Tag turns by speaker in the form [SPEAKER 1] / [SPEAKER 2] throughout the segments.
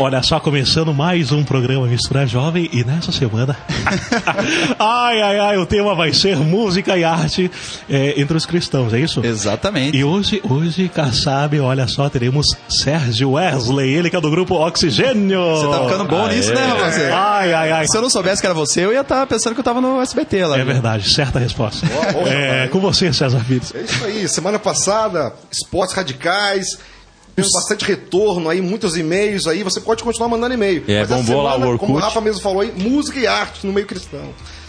[SPEAKER 1] Olha só, começando mais um programa Mistura Jovem e nessa semana, ai, ai, ai, o tema vai ser música e arte é, entre os cristãos, é isso?
[SPEAKER 2] Exatamente.
[SPEAKER 1] E hoje, hoje, Kassab, olha só, teremos Sérgio Wesley, ele que é do grupo Oxigênio.
[SPEAKER 2] Você tá ficando bom nisso, né, você?
[SPEAKER 1] Ai, ai, ai.
[SPEAKER 2] Se eu não soubesse que era você, eu ia estar pensando que eu tava no SBT lá.
[SPEAKER 1] É verdade, certa resposta.
[SPEAKER 3] boa,
[SPEAKER 1] É,
[SPEAKER 3] rapaz.
[SPEAKER 1] com você, César Pires.
[SPEAKER 3] É isso aí. Semana passada, esportes radicais. Tivemos bastante retorno aí, muitos e-mails aí. Você pode continuar mandando e-mail.
[SPEAKER 4] É,
[SPEAKER 3] Mas
[SPEAKER 4] bombou lá o Orkut.
[SPEAKER 3] Como o Rafa mesmo falou aí, música e arte no meio cristão.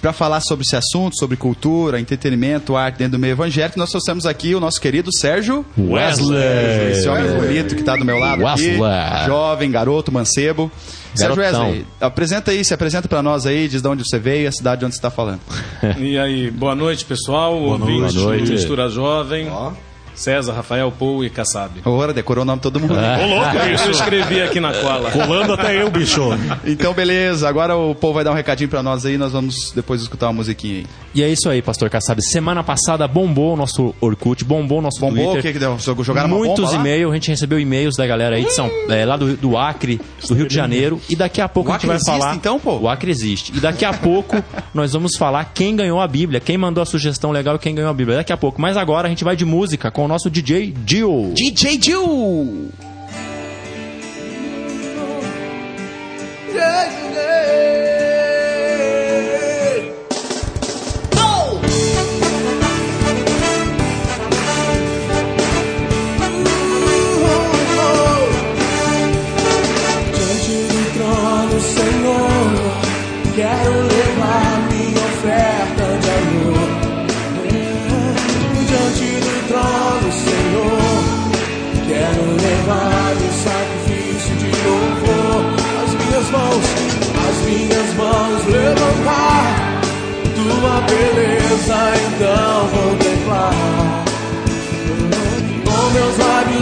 [SPEAKER 2] Para falar sobre esse assunto, sobre cultura, entretenimento, arte dentro do meio evangélico, nós trouxemos aqui o nosso querido Sérgio
[SPEAKER 4] Wesley.
[SPEAKER 2] Esse homem bonito que tá do meu lado aqui,
[SPEAKER 4] Wesley.
[SPEAKER 2] jovem, garoto, mancebo. Sérgio. Wesley, apresenta aí, se apresenta para nós aí, diz de onde você veio e a cidade de onde você tá falando.
[SPEAKER 5] E aí, boa noite, pessoal. Ouvinte
[SPEAKER 4] Boa noite.
[SPEAKER 5] do Mistura Jovem.
[SPEAKER 3] Ó.
[SPEAKER 5] César, Rafael, Paul e Kassab.
[SPEAKER 2] Ora, decorou o nome de todo mundo.
[SPEAKER 1] Ô, louco,
[SPEAKER 5] Eu
[SPEAKER 1] isso.
[SPEAKER 5] escrevi aqui na cola.
[SPEAKER 1] Pulando até eu, bicho.
[SPEAKER 2] Então, beleza, agora o povo vai dar um recadinho para nós aí, nós vamos depois escutar uma musiquinha aí.
[SPEAKER 4] E é isso aí, Pastor Kassab. Semana passada bombou o nosso Orkut, bombou o nosso
[SPEAKER 2] Bombou, o
[SPEAKER 4] Twitter.
[SPEAKER 2] que que deu? Jogaram uma
[SPEAKER 4] Muitos e-mails, a gente recebeu e-mails da galera aí de São, é, lá do, do Acre, do Rio de Janeiro. E daqui a pouco
[SPEAKER 2] O
[SPEAKER 4] a gente
[SPEAKER 2] Acre
[SPEAKER 4] vai
[SPEAKER 2] existe,
[SPEAKER 4] falar.
[SPEAKER 2] então, pô?
[SPEAKER 4] O Acre existe. E daqui a pouco nós vamos falar quem ganhou a Bíblia, quem mandou a sugestão legal e quem ganhou a Bíblia. Daqui a pouco. Mas agora a gente vai de música com o nosso DJ Dio.
[SPEAKER 2] DJ Jill!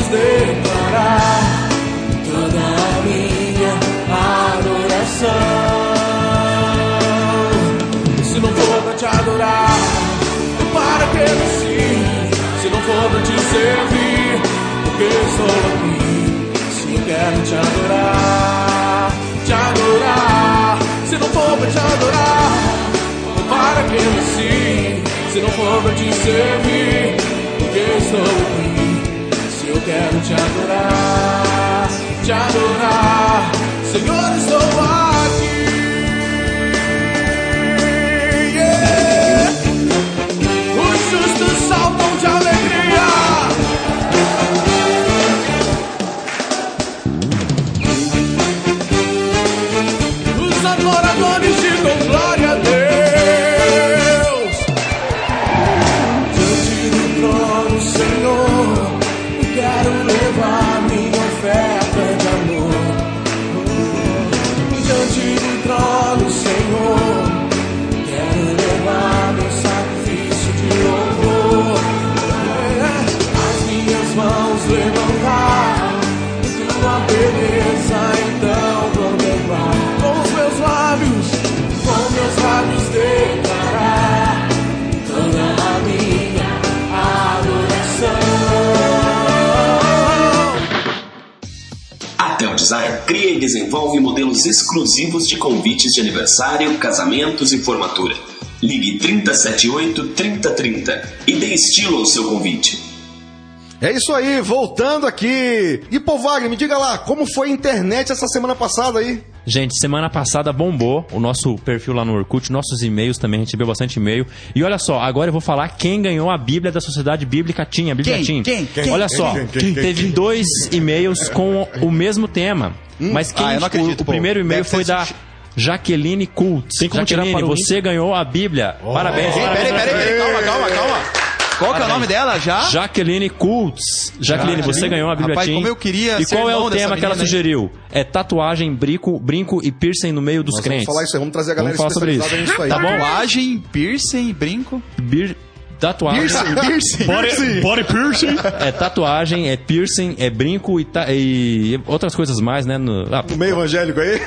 [SPEAKER 6] Declarar toda a minha adoração. Se não for pra te adorar, para que nasci? Se não for pra te servir, porque estou aqui? Se eu quero te adorar, te adorar. Se não for pra te adorar, para que nasci? Se não for pra te servir, quero te adorar, te adorar,
[SPEAKER 7] desenvolve modelos exclusivos de convites de aniversário, casamentos e formatura. Ligue 378 3030 e dê estilo ao seu convite.
[SPEAKER 3] É isso aí, voltando aqui. E, pô, Wagner, me diga lá, como foi a internet essa semana passada aí?
[SPEAKER 4] Gente, semana passada bombou o nosso perfil lá no Orkut, nossos e-mails também, a gente recebeu bastante e-mail. E olha só, agora eu vou falar quem ganhou a Bíblia da Sociedade Bíblica Tinha, a Bíblia
[SPEAKER 2] Quem?
[SPEAKER 4] Tim.
[SPEAKER 2] Quem? Quem?
[SPEAKER 4] Olha só, teve dois e-mails com o mesmo tema. Mas quem
[SPEAKER 2] Ah, eu não acredito,
[SPEAKER 4] o, o primeiro e-mail
[SPEAKER 2] Deve
[SPEAKER 4] foi da
[SPEAKER 2] sushi.
[SPEAKER 4] Jaqueline Kultz.
[SPEAKER 8] Tem como tirar
[SPEAKER 4] Jaqueline, você ganhou a Bíblia. Parabéns.
[SPEAKER 2] Peraí,
[SPEAKER 4] parabéns.
[SPEAKER 2] peraí, peraí, calma, calma, calma. Qual que é o nome dela já?
[SPEAKER 4] Jaqueline Kultz. Jaqueline, você ganhou a Bíblia
[SPEAKER 2] Rapaz,
[SPEAKER 4] Tim.
[SPEAKER 2] como eu queria
[SPEAKER 4] E qual é o tema que ela
[SPEAKER 2] hein?
[SPEAKER 4] sugeriu? É tatuagem, brinco, brinco e piercing no meio dos
[SPEAKER 3] Nós
[SPEAKER 4] crentes.
[SPEAKER 3] vamos falar isso aí, vamos trazer a galera
[SPEAKER 4] Vamos falar sobre isso.
[SPEAKER 3] nisso aí.
[SPEAKER 4] Tá bom?
[SPEAKER 2] Tatuagem, piercing, brinco.
[SPEAKER 4] Bir- Tatuagem.
[SPEAKER 2] Piercing, piercing.
[SPEAKER 8] Body, body piercing.
[SPEAKER 4] É tatuagem, é piercing, é brinco e, ta- e outras coisas mais, né? No, ah,
[SPEAKER 3] No meio evangélico aí?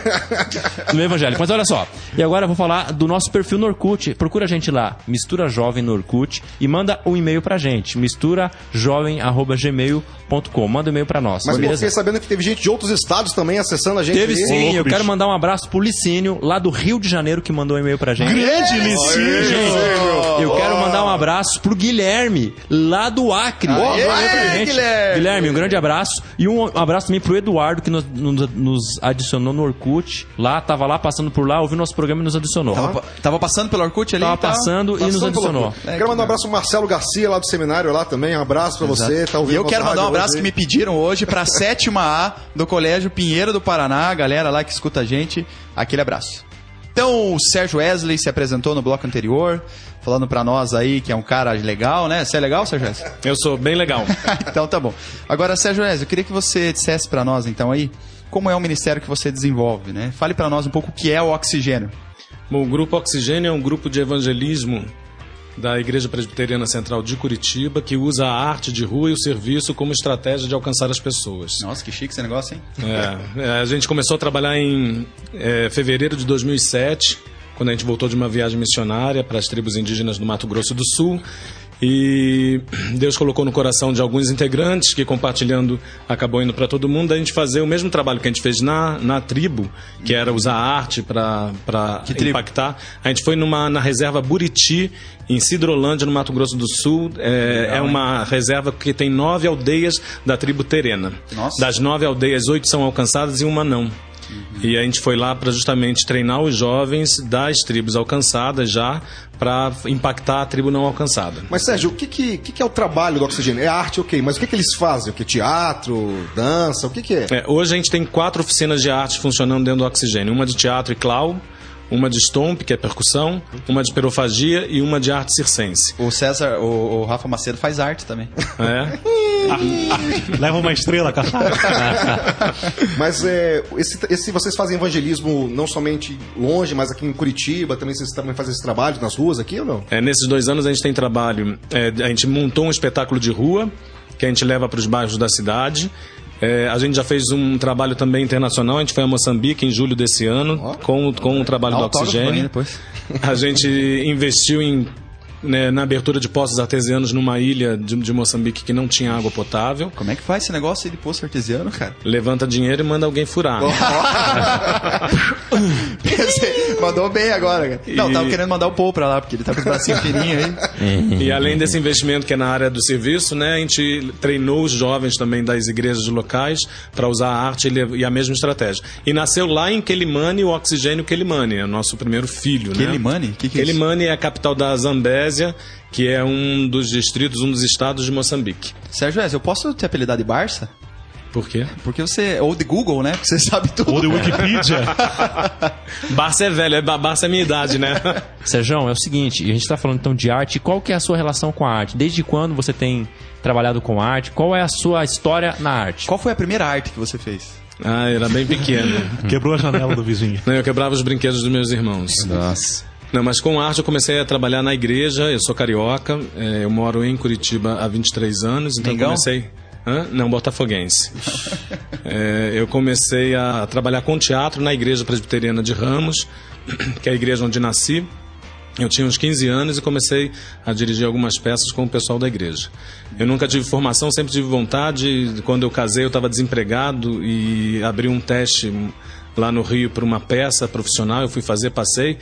[SPEAKER 4] no evangélico. Mas olha só. E agora eu vou falar do nosso perfil no Orkut. Procura a gente lá, Mistura Jovem no Orkut e manda um e-mail pra gente. misturajovem.gmail.com. Manda um e-mail pra nós.
[SPEAKER 3] Mas eu
[SPEAKER 4] beleza?
[SPEAKER 3] fiquei sabendo que teve gente de outros estados também acessando a gente.
[SPEAKER 4] Teve
[SPEAKER 3] aí.
[SPEAKER 4] sim, eu
[SPEAKER 8] bicho.
[SPEAKER 4] quero mandar um abraço pro Licínio, lá do Rio de Janeiro, que mandou um e-mail pra gente.
[SPEAKER 8] Grande Licínio.
[SPEAKER 4] Gente, eu quero mandar um abraço pro Guilherme, lá do Acre. Pra
[SPEAKER 2] aê,
[SPEAKER 4] gente.
[SPEAKER 2] Guilherme.
[SPEAKER 4] um grande abraço. E um abraço também pro Eduardo, que nos, nos- nos adicionou no Orkut. Lá, tava lá, passando por lá, ouviu nosso programa e nos adicionou.
[SPEAKER 2] Tava, tava passando pelo Orkut ali?
[SPEAKER 4] Tava
[SPEAKER 2] tá?
[SPEAKER 4] passando e nos
[SPEAKER 3] Passando
[SPEAKER 4] adicionou.
[SPEAKER 2] É,
[SPEAKER 3] Quero mandar um abraço pro Marcelo Garcia lá do seminário lá também. Um abraço pra você. Tá
[SPEAKER 2] E
[SPEAKER 3] ouvindo
[SPEAKER 2] eu quero mandar um abraço
[SPEAKER 3] hoje
[SPEAKER 2] que me pediram hoje pra sétima A do Colégio Pinheiro do Paraná, a galera lá que escuta a gente. Aquele abraço. Então, o Sérgio Wesley se apresentou no bloco anterior, falando pra nós aí que é um cara legal, né? Você é legal, Sérgio?
[SPEAKER 5] Eu sou bem legal.
[SPEAKER 2] então tá bom. Agora, Sérgio eu queria que você dissesse pra nós então aí como é o ministério que você desenvolve, né? Fale pra nós um pouco o que é o oxigênio.
[SPEAKER 5] Bom, o Grupo Oxigênio é um grupo de evangelismo da Igreja Presbiteriana Central de Curitiba que usa a arte de rua e o serviço como estratégia de alcançar as pessoas.
[SPEAKER 2] Nossa, que chique esse negócio, hein?
[SPEAKER 5] É, é, a gente começou a trabalhar em é, fevereiro de 2007, quando a gente voltou de uma viagem missionária para as tribos indígenas do Mato Grosso do Sul. E Deus colocou no coração de alguns integrantes que, compartilhando, acabou indo para todo mundo, a gente fazer o mesmo trabalho que a gente fez na, na tribo, que era usar a arte para impactar. A gente foi numa, na reserva Buriti, em Cidrolândia, no Mato Grosso do Sul. É, é uma reserva que tem nove aldeias da tribo Terena.
[SPEAKER 2] Nossa.
[SPEAKER 5] Das nove aldeias, oito são alcançadas e uma não. E a gente foi lá para justamente treinar os jovens das tribos alcançadas já para impactar a tribo não alcançada.
[SPEAKER 3] Mas, Sérgio, o que, que, que que é o trabalho do Oxigênio? É arte, ok, mas o que, que eles fazem? O que? Teatro, dança, o que, que é?
[SPEAKER 5] É, hoje a gente tem quatro oficinas de arte funcionando dentro do Oxigênio: uma de teatro e clau, uma de stomp, que é percussão, uma de perofagia e uma de arte circense.
[SPEAKER 2] O César, o, o Rafa Macedo faz arte também.
[SPEAKER 5] É.
[SPEAKER 8] Leva uma estrela, caçada.
[SPEAKER 3] Mas é, esse, esse- vocês fazem evangelismo não somente longe, mas aqui em Curitiba, também vocês também fazem esse trabalho nas ruas aqui ou não?
[SPEAKER 5] É, nesses dois anos a gente tem trabalho. é, a gente montou um espetáculo de rua que a gente leva para os bairros da cidade. É, a gente já fez um trabalho também internacional. A gente foi a Moçambique em julho desse ano com, com o trabalho do oxigênio. A gente investiu em, né, na abertura de poços artesianos numa ilha de, de Moçambique que não tinha água potável.
[SPEAKER 2] Como é que faz esse negócio de poço artesiano, cara?
[SPEAKER 5] Levanta dinheiro e manda alguém furar.
[SPEAKER 2] Mandou bem agora, cara. Não,
[SPEAKER 5] E-
[SPEAKER 2] tava querendo mandar o Paul pra lá, porque ele tá com os bracinhos fininhos aí.
[SPEAKER 5] E além desse investimento que é na área do serviço, né, a gente treinou os jovens também das igrejas locais para usar a arte e a mesma estratégia. E nasceu lá em Quelimane o Oxigênio Quelimane, é o nosso primeiro filho.
[SPEAKER 2] Quelimane?
[SPEAKER 5] Né?
[SPEAKER 2] Que que é isso?
[SPEAKER 5] Quelimane é a capital da Zambésia, que é um dos distritos, um dos estados de Moçambique.
[SPEAKER 2] Sérgio eu posso te apelidar de Barça?
[SPEAKER 5] Por quê?
[SPEAKER 2] Porque você. Ou de Google, né? Porque você sabe tudo.
[SPEAKER 8] Ou de Wikipedia.
[SPEAKER 5] Barça é velho, é, Barça é minha idade, né?
[SPEAKER 4] Sérgio, é o seguinte, a gente está falando então de arte. Qual que é a sua relação com a arte? Desde quando você tem trabalhado com arte? Qual é a sua história na arte?
[SPEAKER 2] Qual foi a primeira arte que você fez?
[SPEAKER 5] Ah, era bem pequeno.
[SPEAKER 8] Quebrou a janela do vizinho.
[SPEAKER 5] Eu quebrava os brinquedos dos meus irmãos.
[SPEAKER 2] Nossa.
[SPEAKER 5] Não, mas com arte eu comecei a trabalhar na igreja, eu sou carioca, é, eu moro em Curitiba há 23 anos, então eu
[SPEAKER 2] Mengão?
[SPEAKER 5] comecei... Hã? Não, botafoguense. É, eu comecei a trabalhar com teatro na igreja presbiteriana de Ramos, que é a igreja onde nasci. Eu tinha uns 15 anos e comecei a dirigir algumas peças com o pessoal da igreja. Eu nunca tive formação, sempre tive vontade. Quando eu casei, eu estava desempregado e abri um teste lá no Rio para uma peça profissional. Eu fui fazer, passei,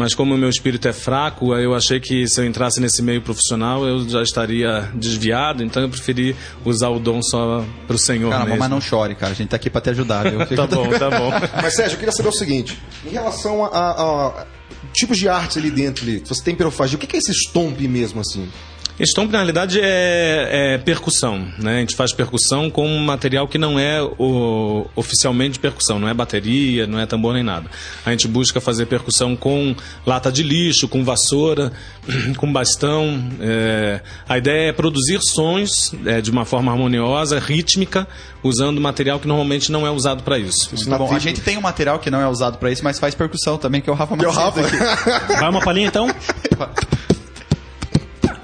[SPEAKER 5] mas como o meu espírito é fraco, eu achei que se eu entrasse nesse meio profissional eu já estaria desviado, então eu preferi usar o dom só pro Senhor
[SPEAKER 2] Cara,
[SPEAKER 5] mesmo.
[SPEAKER 2] mas não chore, cara. A gente tá aqui pra te ajudar, viu?
[SPEAKER 5] Tá bom, tá bom.
[SPEAKER 3] Mas, Sérgio, eu queria saber o seguinte: em relação a, a- a tipos de artes ali dentro, ali, você tem pirofagia, o que que é esse stomp mesmo, assim?
[SPEAKER 5] Stomp, na realidade, é, é percussão. Né? A gente faz percussão com um material que não é o, oficialmente percussão, não é bateria, não é tambor nem nada. A gente busca fazer percussão com lata de lixo, com vassoura, com bastão. É, a ideia é produzir sons é, de uma forma harmoniosa, rítmica, usando material que normalmente não é usado para isso.
[SPEAKER 2] Muito bom. A gente tem um material que não é usado pra isso, mas faz percussão também, que é o Rafa
[SPEAKER 3] Que é o
[SPEAKER 2] Macedo
[SPEAKER 3] Rafa.
[SPEAKER 2] aqui.
[SPEAKER 8] Vai uma palhinha então?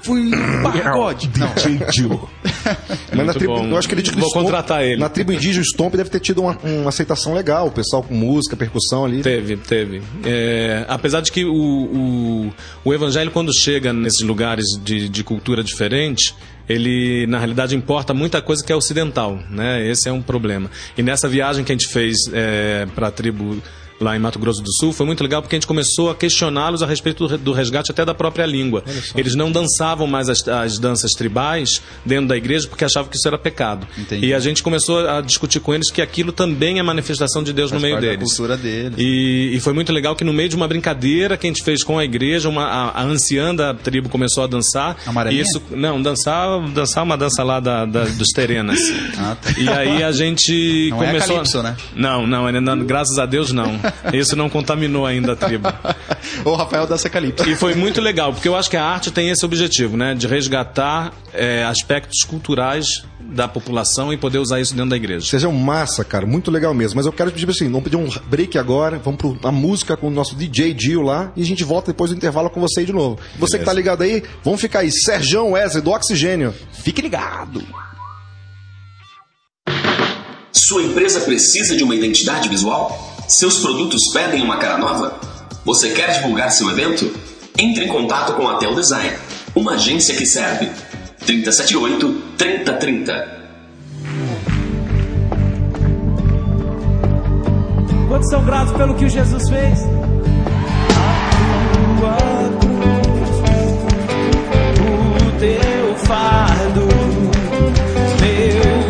[SPEAKER 2] Fui pagode. Não,
[SPEAKER 3] Mas na tribo, eu acho que ele
[SPEAKER 5] Vou
[SPEAKER 3] o Stomp-
[SPEAKER 5] contratar ele.
[SPEAKER 3] Na tribo indígena, o Stomp deve ter tido uma, uma aceitação legal, o pessoal com música, percussão ali.
[SPEAKER 5] Teve, teve. É, apesar de que o, o, o evangelho, quando chega nesses lugares de, de cultura diferente, ele, na realidade, importa muita coisa que é ocidental, né? Esse é um problema. E nessa viagem que a gente fez é, para a tribo lá em Mato Grosso do Sul, foi muito legal porque a gente começou a questioná-los a respeito do, resgate até da própria língua. Eles não dançavam mais as, as danças tribais dentro da igreja porque achavam que isso era pecado.
[SPEAKER 2] Entendi.
[SPEAKER 5] E a gente começou a discutir com eles que aquilo também é manifestação de Deus
[SPEAKER 2] Faz
[SPEAKER 5] no meio
[SPEAKER 2] parte da
[SPEAKER 5] deles.
[SPEAKER 2] cultura deles.
[SPEAKER 5] E, e foi muito legal que no meio de uma brincadeira que a gente fez com a igreja, uma, a, a anciã da tribo começou a dançar.
[SPEAKER 2] Amarelinha?
[SPEAKER 5] Isso, não, dançar, dançar uma dança lá da, da- dos terenas.
[SPEAKER 2] Ah, tá.
[SPEAKER 5] E aí a gente
[SPEAKER 2] Não é
[SPEAKER 5] começou.
[SPEAKER 2] calypso, né?
[SPEAKER 5] Não, não, graças a Deus não. Isso não contaminou ainda a tribo.
[SPEAKER 2] o Rafael dança calipso.
[SPEAKER 5] E foi muito legal, porque eu acho que a arte tem esse objetivo, né? De resgatar é, aspectos culturais da população e poder usar isso dentro da igreja.
[SPEAKER 3] Seja um massa, cara, muito legal mesmo. Mas eu quero pedir assim, vamos pedir um break agora, vamos pra música com o nosso DJ Dio lá e a gente volta depois do intervalo com você aí de novo. Você que tá ligado aí, vamos ficar aí. Serjão Wesley do Oxigênio. Fique ligado.
[SPEAKER 7] Sua empresa precisa de uma identidade visual? Seus produtos pedem uma cara nova? Você quer divulgar seu evento? Entre em contato com a Tel Design, uma agência que serve. 378 3030
[SPEAKER 9] Quantos são gratos pelo que Jesus fez? A tua cruz, o teu fardo, meu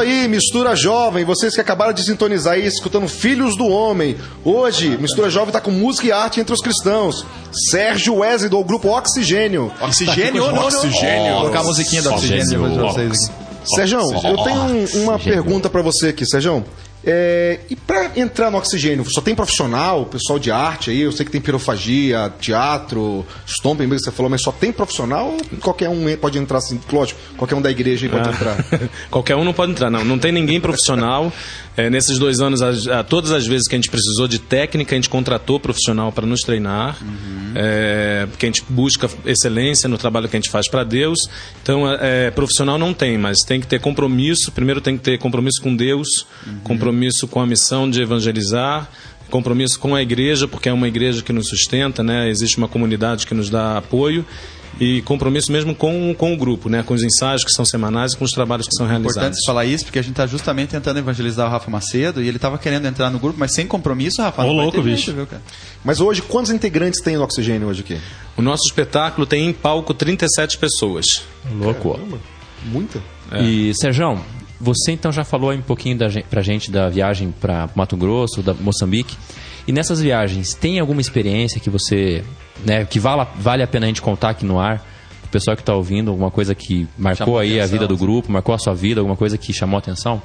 [SPEAKER 3] aí, Mistura Jovem. Vocês que acabaram de sintonizar aí, escutando Filhos do Homem. Hoje, Mistura Jovem tá com música e arte entre os cristãos. Sérgio Wesley, do grupo Oxigênio.
[SPEAKER 2] Oxigênio ou não?
[SPEAKER 3] Oxigênio.
[SPEAKER 2] Vou colocar a musiquinha do oxigênio depois pra vocês.
[SPEAKER 3] Sérgio, eu tenho um- uma pergunta pra você aqui, Sérgio. É, e pra entrar no oxigênio, só tem profissional, pessoal de arte aí? Eu sei que tem pirofagia, teatro, mesmo que você falou, mas só tem profissional ou qualquer um pode entrar assim? Lógico, qualquer um da igreja aí pode entrar.
[SPEAKER 5] Qualquer um não pode entrar, não. Não tem ninguém profissional. É, nesses dois anos, as- a- todas as vezes que a gente precisou de técnica, a gente contratou profissional para nos treinar. É, porque a gente busca excelência no trabalho que a gente faz para Deus. Então, é, é, profissional não tem, mas tem que ter compromisso. Primeiro tem que ter compromisso com Deus, compromisso com a missão de evangelizar. Compromisso com a igreja, porque é uma igreja que nos sustenta, né? existe uma comunidade que nos dá apoio, e compromisso mesmo com, com o grupo, né? com os ensaios que são semanais e com os trabalhos que são realizados.
[SPEAKER 2] Importante você falar isso, porque a gente tá justamente tentando evangelizar o Rafa Macedo e ele tava querendo entrar no grupo, mas sem compromisso, Rafa.
[SPEAKER 8] Ô, louco, bicho.
[SPEAKER 2] viu, cara?
[SPEAKER 3] Mas hoje, quantos integrantes tem no oxigênio hoje aqui?
[SPEAKER 5] O nosso espetáculo tem em palco 37 pessoas.
[SPEAKER 4] Louco.
[SPEAKER 3] Muita?
[SPEAKER 4] E, Sérgio, você então já falou um pouquinho da, pra gente da viagem para Mato Grosso, da Moçambique. E nessas viagens, tem alguma experiência que você, né, que vale, vale a pena a gente contar aqui no ar? O pessoal que está ouvindo, alguma coisa que marcou
[SPEAKER 2] Chamou
[SPEAKER 4] aí a
[SPEAKER 2] atenção,
[SPEAKER 4] vida do grupo, marcou a sua vida, alguma coisa que chamou a atenção?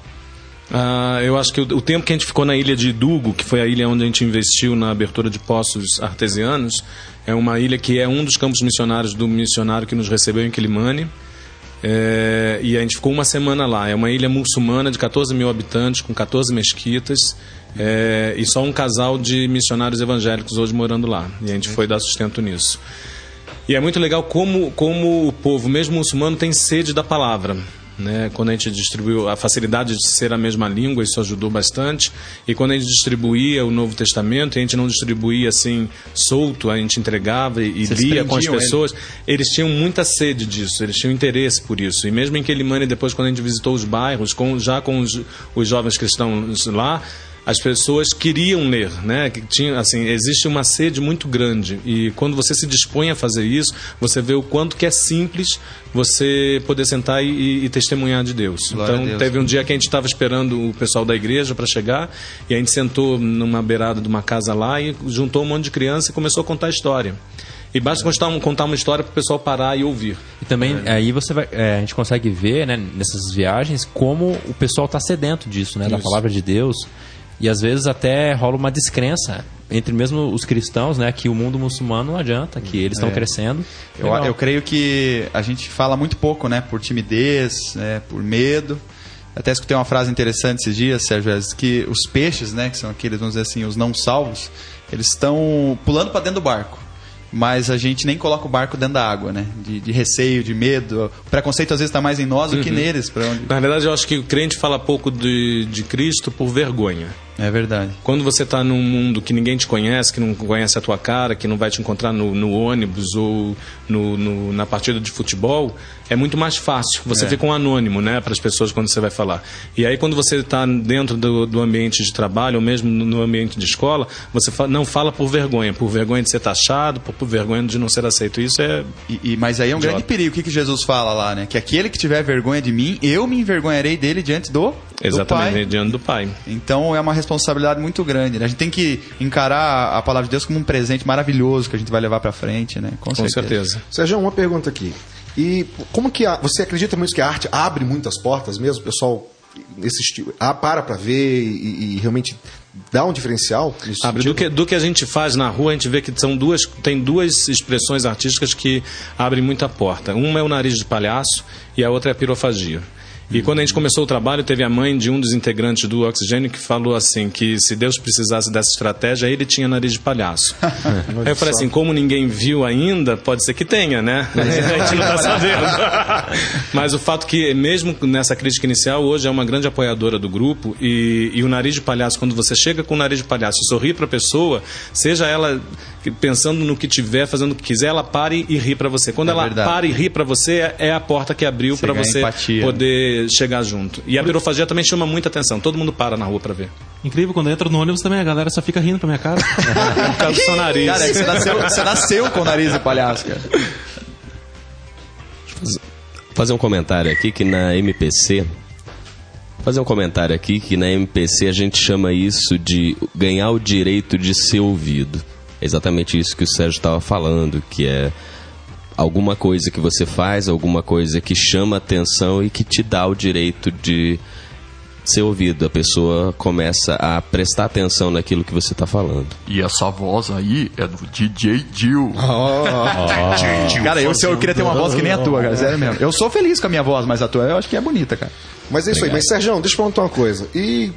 [SPEAKER 5] Ah, eu acho que o, o tempo que a gente ficou na ilha de Dugo, que foi a ilha onde a gente investiu na abertura de poços artesianos, é uma ilha que é um dos campos missionários do missionário que nos recebeu em Quilimane. É, e a gente ficou uma semana lá. É uma ilha muçulmana de 14 mil habitantes, com 14 mesquitas, é, e só um casal de missionários evangélicos hoje morando lá. E a gente foi dar sustento nisso. E é muito legal como, como o povo, mesmo muçulmano, tem sede da palavra. Né? Quando a gente distribuiu a facilidade de ser a mesma língua, isso ajudou bastante. E quando a gente distribuía o Novo Testamento, a gente não distribuía assim solto, a gente entregava e,
[SPEAKER 2] Vocês
[SPEAKER 5] lia com as pessoas, eles tinham muita sede disso, eles tinham interesse por isso. E mesmo em Quelimane, depois, quando a gente visitou os bairros, com, já com os, os jovens cristãos lá, as pessoas queriam ler, né? Que tinha, assim, existe uma sede muito grande e quando você se dispõe a fazer isso, você vê o quanto que é simples você poder sentar e, e- testemunhar de Deus.
[SPEAKER 2] Glória
[SPEAKER 5] então
[SPEAKER 2] Deus.
[SPEAKER 5] teve um dia que a gente estava esperando o pessoal da igreja para chegar e a gente sentou numa beirada de uma casa lá e juntou um monte de criança e começou a contar a história. E basta contar, um- contar uma história para o pessoal parar e ouvir.
[SPEAKER 4] E também aí você vai, é, a gente consegue ver, né, nessas viagens, como o pessoal está sedento disso, né, da
[SPEAKER 5] Isso.
[SPEAKER 4] palavra de Deus. E às vezes até rola uma descrença entre mesmo os cristãos, né, que o mundo muçulmano não adianta, que eles estão crescendo.
[SPEAKER 2] Eu, eu creio que a gente fala muito pouco, né? Por timidez, né, por medo. Até escutei uma frase interessante esses dias, Sérgio, que os peixes, né, que são aqueles, vamos dizer assim, os não salvos, eles estão pulando para dentro do barco. Mas a gente nem coloca o barco dentro da água, né? De, de receio, de medo. O preconceito às vezes está mais em nós do que neles. Pra onde...
[SPEAKER 5] Na verdade, eu acho que o crente fala pouco de, de Cristo por vergonha.
[SPEAKER 2] É verdade.
[SPEAKER 5] Quando você está num mundo que ninguém te conhece, que não conhece a tua cara, que não vai te encontrar no, no ônibus ou no, no- na partida de futebol, é muito mais fácil. Você
[SPEAKER 2] É.
[SPEAKER 5] fica um anônimo, né, para as pessoas quando você vai falar. E aí, quando você está dentro do, do ambiente de trabalho ou mesmo no ambiente de escola, você fa- não fala por vergonha, por vergonha de ser taxado, por, por vergonha de não ser aceito. Isso é
[SPEAKER 2] E, e- mas aí é um
[SPEAKER 5] Idiota.
[SPEAKER 2] grande perigo. O que, que Jesus fala lá, né? Que aquele que tiver vergonha de mim, eu me envergonharei dele diante do, do
[SPEAKER 5] exatamente
[SPEAKER 2] Pai.
[SPEAKER 5] diante do Pai.
[SPEAKER 2] Então é uma responsabilidade muito grande. Né? A gente tem que encarar a palavra de Deus como um presente maravilhoso que a gente vai levar pra frente, né?
[SPEAKER 5] Com certeza.
[SPEAKER 3] Sérgio, uma pergunta aqui. E como que a, você acredita muito que a arte abre muitas portas mesmo? O pessoal nesse estilo, ah, para pra ver e, e realmente dá um diferencial?
[SPEAKER 5] Abre. Do que, do que a gente faz na rua, a gente vê que são duas, tem duas expressões artísticas que abrem muita porta. Uma é o nariz de palhaço e a outra é a pirofagia. E quando a gente começou o trabalho, teve a mãe de um dos integrantes do Oxigênio que falou assim, que se Deus precisasse dessa estratégia, ele tinha nariz de palhaço. Aí eu falei assim, como ninguém viu ainda, pode ser que tenha, né? a gente não está sabendo. Mas o fato que, mesmo nessa crítica inicial, hoje é uma grande apoiadora do grupo e, e o nariz de palhaço, quando você chega com o nariz de palhaço e sorri para a pessoa, seja ela pensando no que tiver, fazendo o que quiser, ela pare e ri para você. Quando
[SPEAKER 2] É
[SPEAKER 5] ela
[SPEAKER 2] verdade.
[SPEAKER 5] para e ri para você, é a porta que abriu
[SPEAKER 2] Você
[SPEAKER 5] para você
[SPEAKER 2] empatia.
[SPEAKER 5] poder chegar junto. E a pirofagia também chama muita atenção. Todo mundo para na rua para ver.
[SPEAKER 8] Incrível, quando entra no ônibus também a galera só fica rindo pra minha cara.
[SPEAKER 5] Por causa do seu nariz.
[SPEAKER 2] Cara, é que você nasceu, você nasceu com o nariz de palhaço, cara.
[SPEAKER 10] fazer um comentário aqui que na MPC fazer um comentário aqui que na MPC a gente chama isso de ganhar o direito de ser ouvido. Exatamente isso que o Sérgio estava falando, que é alguma coisa que você faz, alguma coisa que chama atenção e que te dá o direito de ser ouvido. A pessoa começa a prestar atenção naquilo que você está falando.
[SPEAKER 11] E essa voz aí é do DJ Jill.
[SPEAKER 2] Cara, eu, eu queria ter uma voz que nem a tua, cara. Sério mesmo. Eu sou feliz com a minha voz, mas a tua eu acho que é bonita, cara.
[SPEAKER 3] Mas é isso aí. Mas, Sérgio, deixa eu perguntar uma coisa. E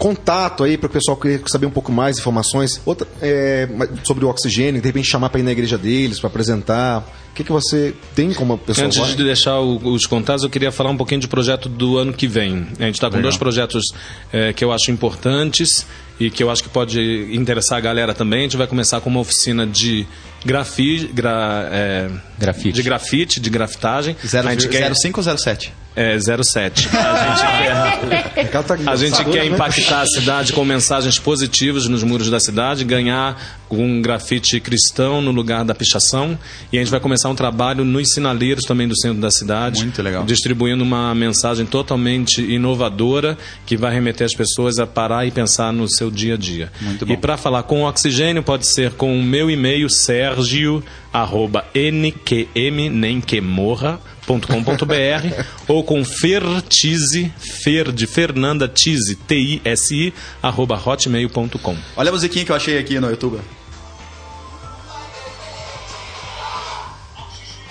[SPEAKER 3] contato aí para o pessoal querer saber um pouco mais informações outra, é, sobre o oxigênio, de repente chamar para ir na igreja deles, para apresentar. O que, que você tem como pessoa?
[SPEAKER 5] Antes
[SPEAKER 3] vai?
[SPEAKER 5] de deixar os contatos, eu queria falar um pouquinho de projeto do ano que vem. A gente está com Legal. dois projetos é, que eu acho importantes e que eu acho que pode interessar a galera também. A gente vai começar com uma oficina de grafite. gra, é,
[SPEAKER 4] grafite.
[SPEAKER 5] de grafite, de grafitagem.
[SPEAKER 2] 0507
[SPEAKER 5] é 07. A gente quer
[SPEAKER 3] tá
[SPEAKER 5] a gente quer impactar a cidade com mensagens positivas nos muros da cidade, ganhar um grafite cristão no lugar da pichação. E a gente vai começar um trabalho nos sinaleiros também do centro da cidade.
[SPEAKER 2] Muito legal.
[SPEAKER 5] Distribuindo uma mensagem totalmente inovadora que vai remeter as pessoas a parar e pensar no seu dia a dia.
[SPEAKER 2] Muito bom.
[SPEAKER 5] E para falar com oxigênio, pode ser com o meu e-mail, sergio, arroba nqm, nem que morra, .com.br ou com fertize, fer de Fernanda Tize, T-I-S-I, arroba hotmail.com.
[SPEAKER 2] Olha a musiquinha que eu achei aqui no YouTube.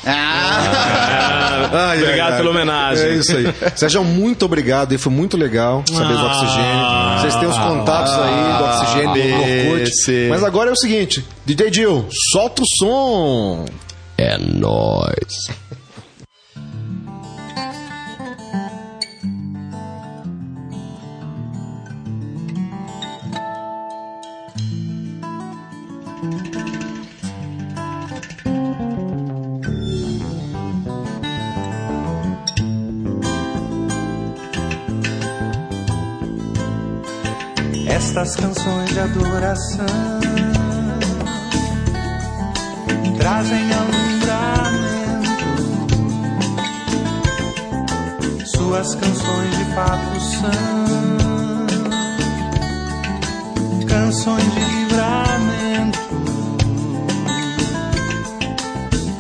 [SPEAKER 2] Ah!
[SPEAKER 3] Ai,
[SPEAKER 5] Obrigado
[SPEAKER 3] ai,
[SPEAKER 5] pela homenagem.
[SPEAKER 3] É isso aí. Sérgio, muito obrigado. E foi muito legal saber do oxigênio. Vocês têm os contatos aí do oxigênio no Orkut.
[SPEAKER 2] esse.
[SPEAKER 3] Mas agora é o seguinte: DJ Jill, solta o som.
[SPEAKER 10] É nóis.
[SPEAKER 12] Estas canções de adoração trazem alumbramento. Suas canções de fato são canções de livramento,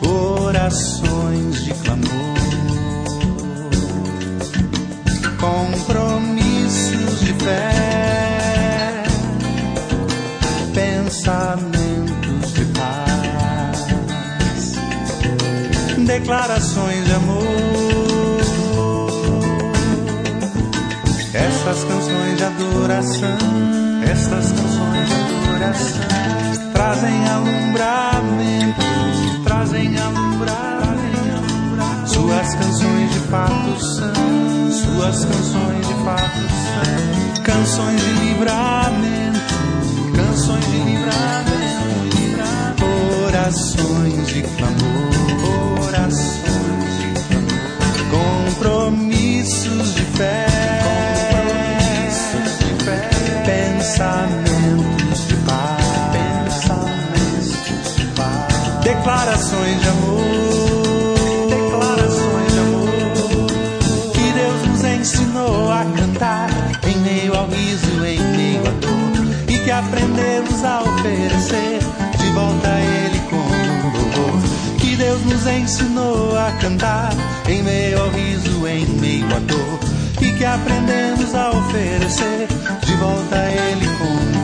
[SPEAKER 12] orações declarações de amor. Estas canções de adoração, estas canções de adoração trazem alumbramento, trazem alumbramento. Suas canções de fato são, suas canções de fato são canções de livramento, canções de livramento. orações de clamor, declarações de amor, declarações de amor que Deus nos ensinou a cantar em meio ao riso, em meio à dor e que aprendemos a oferecer de volta a Ele como louvor. Que Deus nos ensinou a cantar em meio ao riso, em meio à dor e que aprendemos a oferecer de volta a Ele como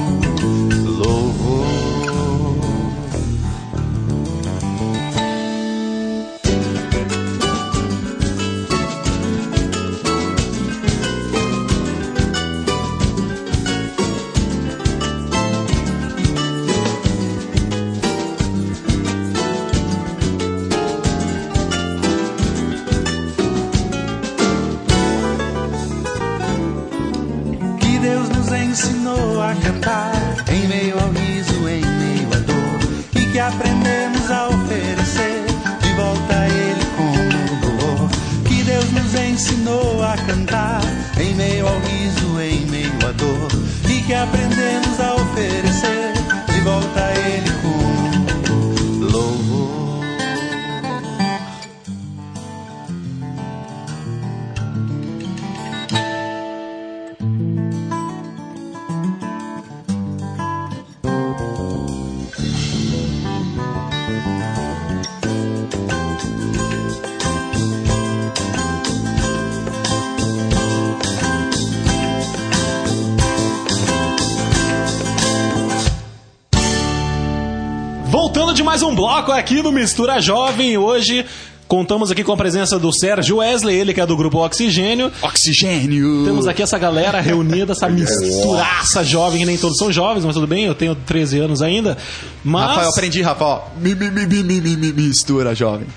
[SPEAKER 8] mais um bloco aqui no Mistura Jovem. Hoje contamos aqui com a presença do Sérgio Wesley, ele que é do grupo Oxigênio.
[SPEAKER 2] Oxigênio.
[SPEAKER 8] Temos aqui essa galera reunida, essa misturaça jovem, que nem todos são jovens, mas tudo bem, eu tenho 13 anos ainda. Mas.
[SPEAKER 2] Rafael, aprendi, Rafael. Mi, mi, mi, mi, mi, mi, mi, mistura, jovem.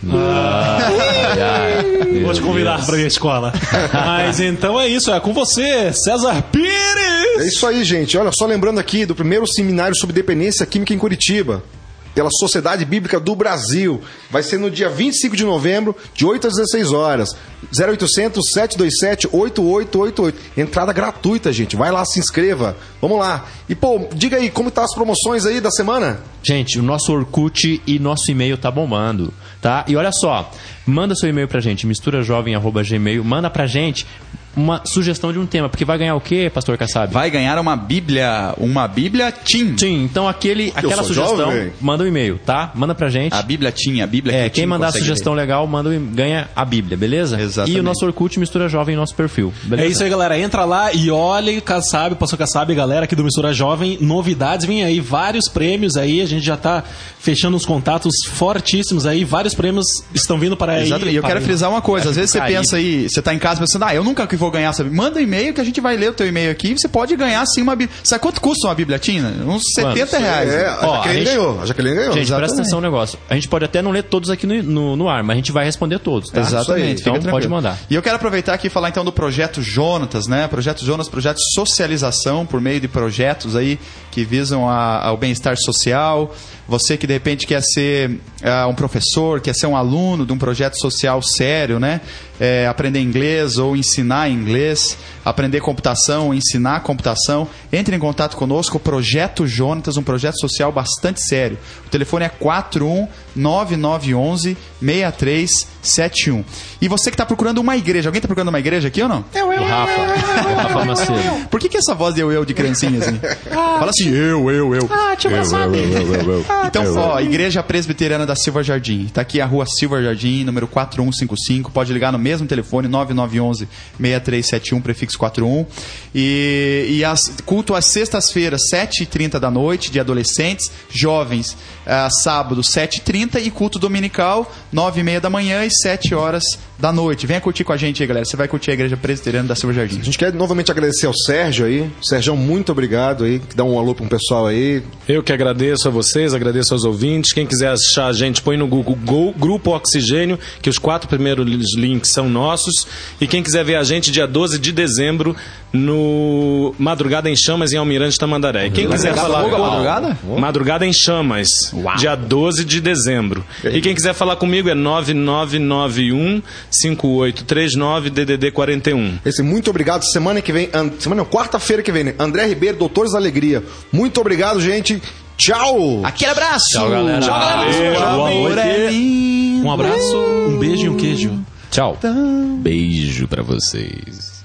[SPEAKER 8] Vou te convidar pra minha escola. Mas então é isso, é com você, César Pires!
[SPEAKER 3] É isso aí, gente. Olha, só lembrando aqui do primeiro seminário sobre dependência química em Curitiba, pela Sociedade Bíblica do Brasil. Vai ser no dia 25 de novembro, de 8 às 16 horas. 0800 727 8888. Entrada gratuita, gente. Vai lá, se inscreva. Vamos lá. E, pô, diga aí, como tá as promoções aí da semana?
[SPEAKER 4] Gente, o nosso Orkut e nosso e-mail tá bombando, tá? E olha só, manda seu e-mail pra gente, misturajovem.gmail, manda pra gente uma sugestão de um tema, porque vai ganhar o quê, pastor Kassab?
[SPEAKER 2] Vai ganhar uma bíblia, uma bíblia Tim.
[SPEAKER 4] Sim, então aquele, aquela sugestão,
[SPEAKER 3] jovem.
[SPEAKER 4] manda um e-mail, tá? Manda pra gente.
[SPEAKER 2] A bíblia Tim, a bíblia
[SPEAKER 4] É,
[SPEAKER 2] que
[SPEAKER 4] quem
[SPEAKER 2] Tim
[SPEAKER 4] mandar sugestão legal, manda, um- ganha a Bíblia, beleza?
[SPEAKER 2] Exatamente.
[SPEAKER 4] E o nosso Orkut mistura jovem no nosso perfil. Beleza?
[SPEAKER 8] É isso aí, galera. Entra lá e olhe, Kassab, Pastor Kassab, galera aqui do Mistura Jovem. Novidades, vem aí, vários prêmios aí. A gente já tá fechando uns contatos fortíssimos aí. Vários prêmios estão vindo para aí.
[SPEAKER 2] Exatamente. E eu quero frisar uma coisa. Às vezes você pensa aí, você tá em casa pensando, ah, eu nunca que vou ganhar essa Bíblia. Manda um e-mail que a gente vai ler o teu e-mail aqui e você pode ganhar sim uma Bíblia. Sabe quanto custa uma Bíblia Tina? Uns 70 reais.
[SPEAKER 3] É, a
[SPEAKER 4] Ó,
[SPEAKER 3] Jaqueline
[SPEAKER 4] a gente-
[SPEAKER 3] ganhou. A Jaqueline ganhou.
[SPEAKER 4] Gente,
[SPEAKER 2] Exatamente.
[SPEAKER 4] presta atenção no negócio. A gente pode até não ler todos aqui no, no, no ar, mas a gente vai responder todos, tá?
[SPEAKER 2] Exatamente.
[SPEAKER 4] Então pode mandar.
[SPEAKER 2] E eu quero aproveitar aqui e falar então do projeto Jonatas, né? Projeto Jonas, projeto de socialização por meio de projetos aí que visam a- ao bem-estar social. Você que de repente quer ser ah, um professor, quer ser um aluno de um projeto social sério, né? É, aprender inglês ou ensinar inglês, aprender computação, ensinar computação, entre em contato conosco, o Projeto Jonatas, um projeto social bastante sério. O telefone é 41991 6371. E você que está procurando uma igreja, alguém está procurando uma igreja aqui ou não?
[SPEAKER 4] O Rafa. O Rafa Macedo.
[SPEAKER 2] Por que, que essa voz de eu, eu de criancinha assim? Fala assim, eu, eu, eu.
[SPEAKER 4] Ah, tipo,
[SPEAKER 2] Então, ó, Igreja Presbiteriana da Silva Jardim. Tá aqui a rua Silva Jardim, número 4155. Pode ligar no mesmo telefone, 9911-6371, prefixo 41. E, e as, culto às sextas-feiras, 7h30 da noite, de adolescentes, jovens, ah, sábado, 7h30 e culto dominical, 9h30 da manhã e 7 horas da noite. Venha curtir com a gente aí, galera. Você vai curtir a Igreja Presbiteriana da Silva Jardim.
[SPEAKER 3] A gente quer novamente agradecer ao Sérgio aí. Sérgio, muito obrigado aí. Que dá um alô para um pessoal aí.
[SPEAKER 5] Eu que agradeço a vocês, agradeço aos ouvintes. Quem quiser achar a gente, põe no Google Go- Grupo Oxigênio, que os quatro primeiros links são nossos. E quem quiser ver a gente, dia 12 de dezembro, no Madrugada em Chamas, em Almirante Tamandaré. E quem quiser falar.
[SPEAKER 2] Madrugada? Madrugada?
[SPEAKER 5] Madrugada em Chamas, dia 12 de dezembro. E quem quiser falar comigo é 9991 5839 DDD 41.
[SPEAKER 3] Esse muito obrigado. Semana que vem, an- semana não, quarta-feira que vem, né? André Ribeiro, Doutores da Alegria. Muito obrigado, gente. Tchau.
[SPEAKER 2] Aquele abraço!
[SPEAKER 4] Tchau, galera.
[SPEAKER 2] Tchau, galera!
[SPEAKER 8] Valeu,
[SPEAKER 2] Tchau,
[SPEAKER 8] noite.
[SPEAKER 2] Moreninho.
[SPEAKER 8] Um abraço, um beijo e um queijo.
[SPEAKER 4] Tchau.
[SPEAKER 10] Beijo pra vocês.